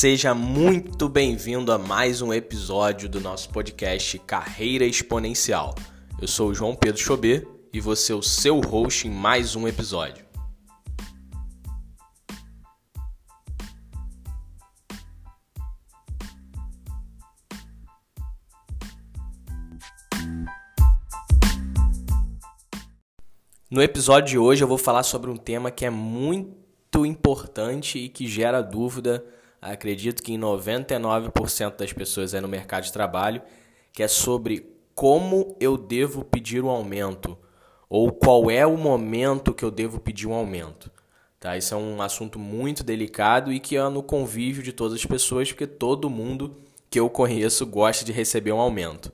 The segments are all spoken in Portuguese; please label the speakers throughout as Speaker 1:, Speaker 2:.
Speaker 1: Seja muito bem-vindo a mais um episódio do nosso podcast Carreira Exponencial. Eu sou o João Pedro Chobê e vou ser o seu host em mais um episódio. No episódio de hoje eu vou falar sobre um tema que é muito importante e que gera dúvida acredito que em 99% das pessoas aí no mercado de trabalho, que é sobre como eu devo pedir um aumento ou qual é o momento que eu devo pedir um aumento. Tá? Isso é um assunto muito delicado e que é no convívio de todas as pessoas, porque todo mundo que eu conheço gosta de receber um aumento.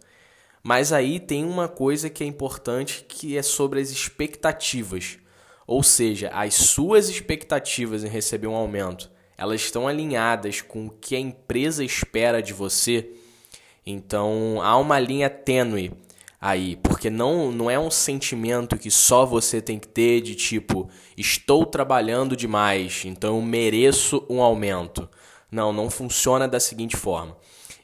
Speaker 1: Mas aí tem uma coisa que é importante que é sobre as expectativas. Ou seja, as suas expectativas em receber um aumento elas estão alinhadas com o que a empresa espera de você, então há uma linha tênue aí, porque não, não é um sentimento que só você tem que ter de tipo, estou trabalhando demais, então eu mereço um aumento. Não, não funciona da seguinte forma.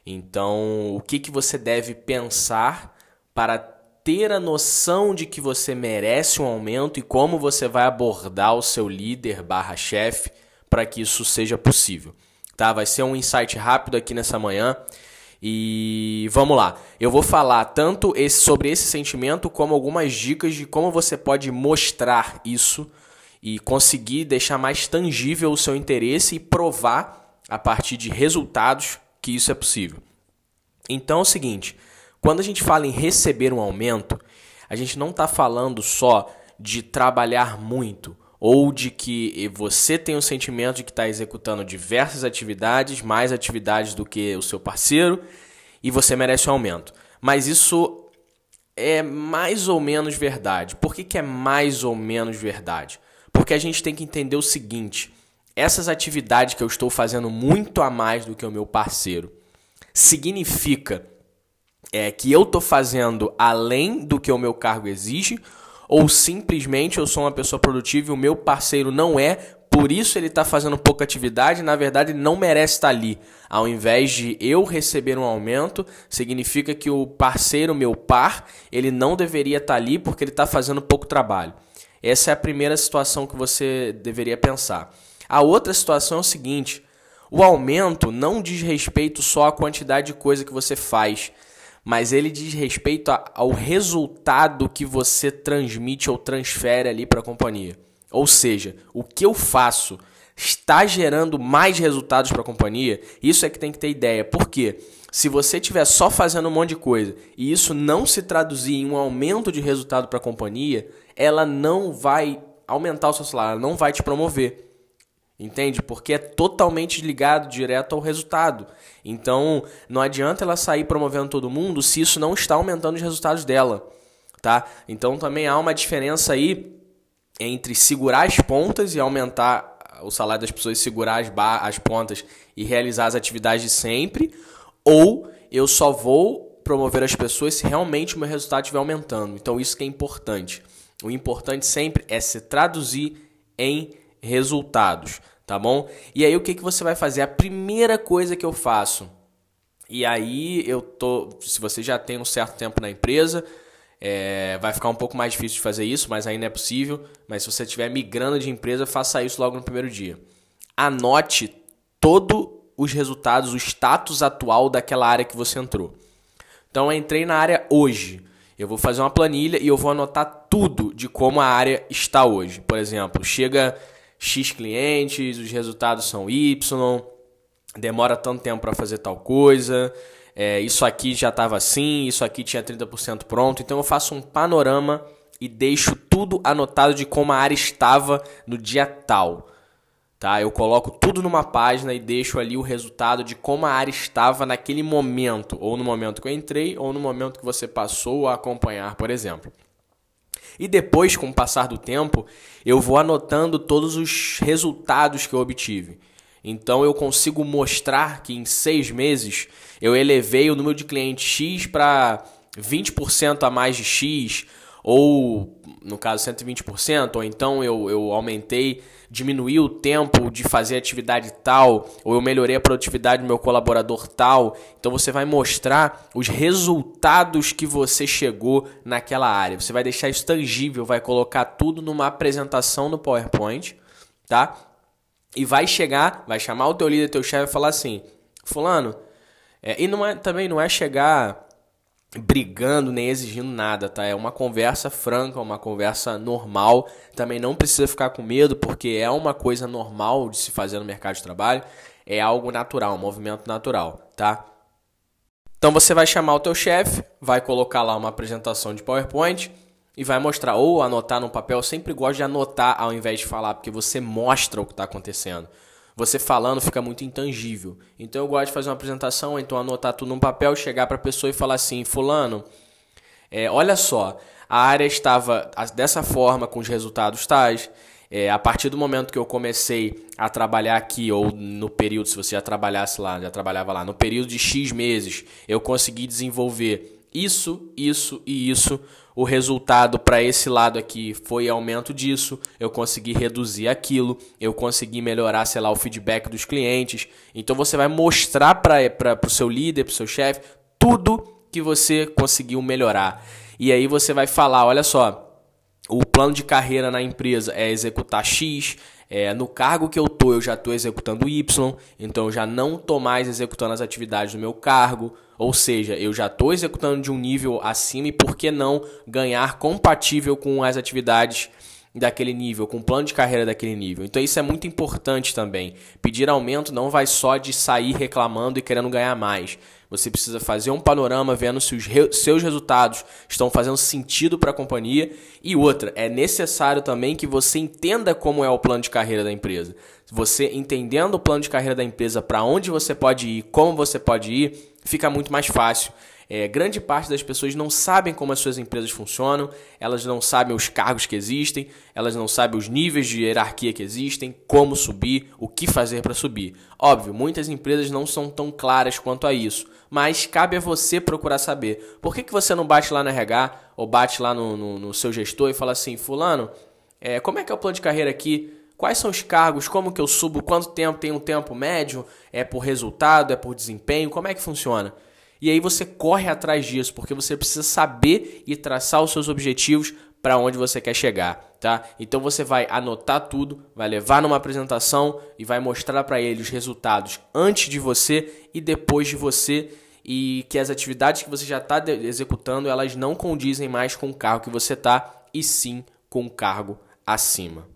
Speaker 1: Então, o que, que você deve pensar para ter a noção de que você merece um aumento e como você vai abordar o seu líder barra chefe para que isso seja possível. Tá? Vai ser um insight rápido aqui nessa manhã. E vamos lá. Eu vou falar tanto esse, sobre esse sentimento como algumas dicas de como você pode mostrar isso e conseguir deixar mais tangível o seu interesse e provar a partir de resultados que isso é possível. Então é o seguinte: quando a gente fala em receber um aumento, a gente não está falando só de trabalhar muito ou de que você tem o sentimento de que está executando diversas atividades, mais atividades do que o seu parceiro, e você merece um aumento. Mas isso é mais ou menos verdade. Por que, que é mais ou menos verdade? Porque a gente tem que entender o seguinte: essas atividades que eu estou fazendo muito a mais do que o meu parceiro significa é, que eu estou fazendo além do que o meu cargo exige ou simplesmente eu sou uma pessoa produtiva e o meu parceiro não é, por isso ele está fazendo pouca atividade, na verdade ele não merece estar tá ali. Ao invés de eu receber um aumento, significa que o parceiro, meu par, ele não deveria estar tá ali porque ele está fazendo pouco trabalho. Essa é a primeira situação que você deveria pensar. A outra situação é o seguinte: o aumento não diz respeito só à quantidade de coisa que você faz, mas ele diz respeito a, ao resultado que você transmite ou transfere ali para a companhia. Ou seja, o que eu faço está gerando mais resultados para a companhia? Isso é que tem que ter ideia. Por quê? Se você estiver só fazendo um monte de coisa e isso não se traduzir em um aumento de resultado para a companhia, ela não vai aumentar o seu salário, ela não vai te promover. Entende? Porque é totalmente ligado direto ao resultado. Então, não adianta ela sair promovendo todo mundo se isso não está aumentando os resultados dela, tá? Então, também há uma diferença aí entre segurar as pontas e aumentar o salário das pessoas, segurar as, as pontas e realizar as atividades de sempre, ou eu só vou promover as pessoas se realmente o meu resultado estiver aumentando. Então, isso que é importante. O importante sempre é se traduzir em resultados, tá bom? E aí o que, que você vai fazer? A primeira coisa que eu faço, e aí eu tô, se você já tem um certo tempo na empresa, é, vai ficar um pouco mais difícil de fazer isso, mas ainda é possível. Mas se você estiver migrando de empresa, faça isso logo no primeiro dia. Anote todos os resultados, o status atual daquela área que você entrou. Então, eu entrei na área hoje. Eu vou fazer uma planilha e eu vou anotar tudo de como a área está hoje. Por exemplo, chega X clientes, os resultados são Y, demora tanto tempo para fazer tal coisa, é, isso aqui já estava assim, isso aqui tinha 30% pronto. Então eu faço um panorama e deixo tudo anotado de como a área estava no dia tal. Tá? Eu coloco tudo numa página e deixo ali o resultado de como a área estava naquele momento, ou no momento que eu entrei, ou no momento que você passou a acompanhar, por exemplo. E depois, com o passar do tempo, eu vou anotando todos os resultados que eu obtive. Então eu consigo mostrar que em seis meses eu elevei o número de clientes X para 20% a mais de X, ou no caso 120%, ou então eu, eu aumentei, diminuí o tempo de fazer atividade tal, ou eu melhorei a produtividade do meu colaborador tal. Então você vai mostrar os resultados que você chegou naquela área. Você vai deixar isso tangível, vai colocar tudo numa apresentação no PowerPoint, tá? E vai chegar, vai chamar o teu líder, teu chefe e falar assim: "Fulano, é, e não é, também não é chegar brigando nem exigindo nada, tá? É uma conversa franca, uma conversa normal. Também não precisa ficar com medo, porque é uma coisa normal de se fazer no mercado de trabalho. É algo natural, um movimento natural, tá? Então você vai chamar o teu chefe, vai colocar lá uma apresentação de PowerPoint e vai mostrar ou anotar no papel. Eu sempre gosto de anotar ao invés de falar, porque você mostra o que está acontecendo você falando fica muito intangível. Então eu gosto de fazer uma apresentação, então anotar tudo num papel, chegar para a pessoa e falar assim: Fulano, é, olha só, a área estava dessa forma, com os resultados tais. É, a partir do momento que eu comecei a trabalhar aqui, ou no período, se você já trabalhasse lá, já trabalhava lá, no período de X meses, eu consegui desenvolver isso, isso e isso. O resultado para esse lado aqui foi aumento disso. Eu consegui reduzir aquilo. Eu consegui melhorar, sei lá, o feedback dos clientes. Então você vai mostrar para o seu líder, para o seu chefe, tudo que você conseguiu melhorar. E aí você vai falar: olha só, o plano de carreira na empresa é executar X, é, no cargo que eu tô, eu já estou executando Y, então eu já não estou mais executando as atividades do meu cargo. Ou seja, eu já estou executando de um nível acima e por que não ganhar compatível com as atividades daquele nível, com o plano de carreira daquele nível. Então isso é muito importante também. Pedir aumento não vai só de sair reclamando e querendo ganhar mais. Você precisa fazer um panorama vendo se os re seus resultados estão fazendo sentido para a companhia. E outra, é necessário também que você entenda como é o plano de carreira da empresa. Você entendendo o plano de carreira da empresa, para onde você pode ir, como você pode ir, fica muito mais fácil. É, grande parte das pessoas não sabem como as suas empresas funcionam, elas não sabem os cargos que existem, elas não sabem os níveis de hierarquia que existem, como subir, o que fazer para subir. Óbvio, muitas empresas não são tão claras quanto a isso, mas cabe a você procurar saber. Por que, que você não bate lá no RH ou bate lá no, no, no seu gestor e fala assim: Fulano, é, como é que é o plano de carreira aqui? Quais são os cargos? Como que eu subo? Quanto tempo tem um tempo médio? É por resultado? É por desempenho? Como é que funciona? E aí você corre atrás disso, porque você precisa saber e traçar os seus objetivos para onde você quer chegar, tá? Então você vai anotar tudo, vai levar numa apresentação e vai mostrar para ele os resultados antes de você e depois de você e que as atividades que você já está executando elas não condizem mais com o cargo que você está e sim com o cargo acima.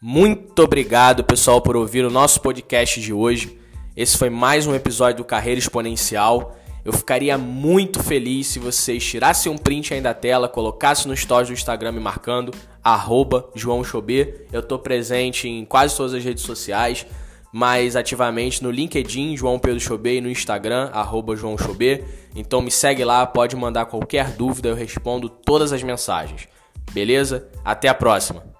Speaker 1: Muito obrigado, pessoal, por ouvir o nosso podcast de hoje. Esse foi mais um episódio do Carreira Exponencial. Eu ficaria muito feliz se vocês tirassem um print aí da tela, colocassem no stories do Instagram me marcando, arroba João Chobê. Eu estou presente em quase todas as redes sociais, mais ativamente no LinkedIn, João Pedro Chobê, e no Instagram, arroba João Chobê. Então me segue lá, pode mandar qualquer dúvida, eu respondo todas as mensagens. Beleza? Até a próxima!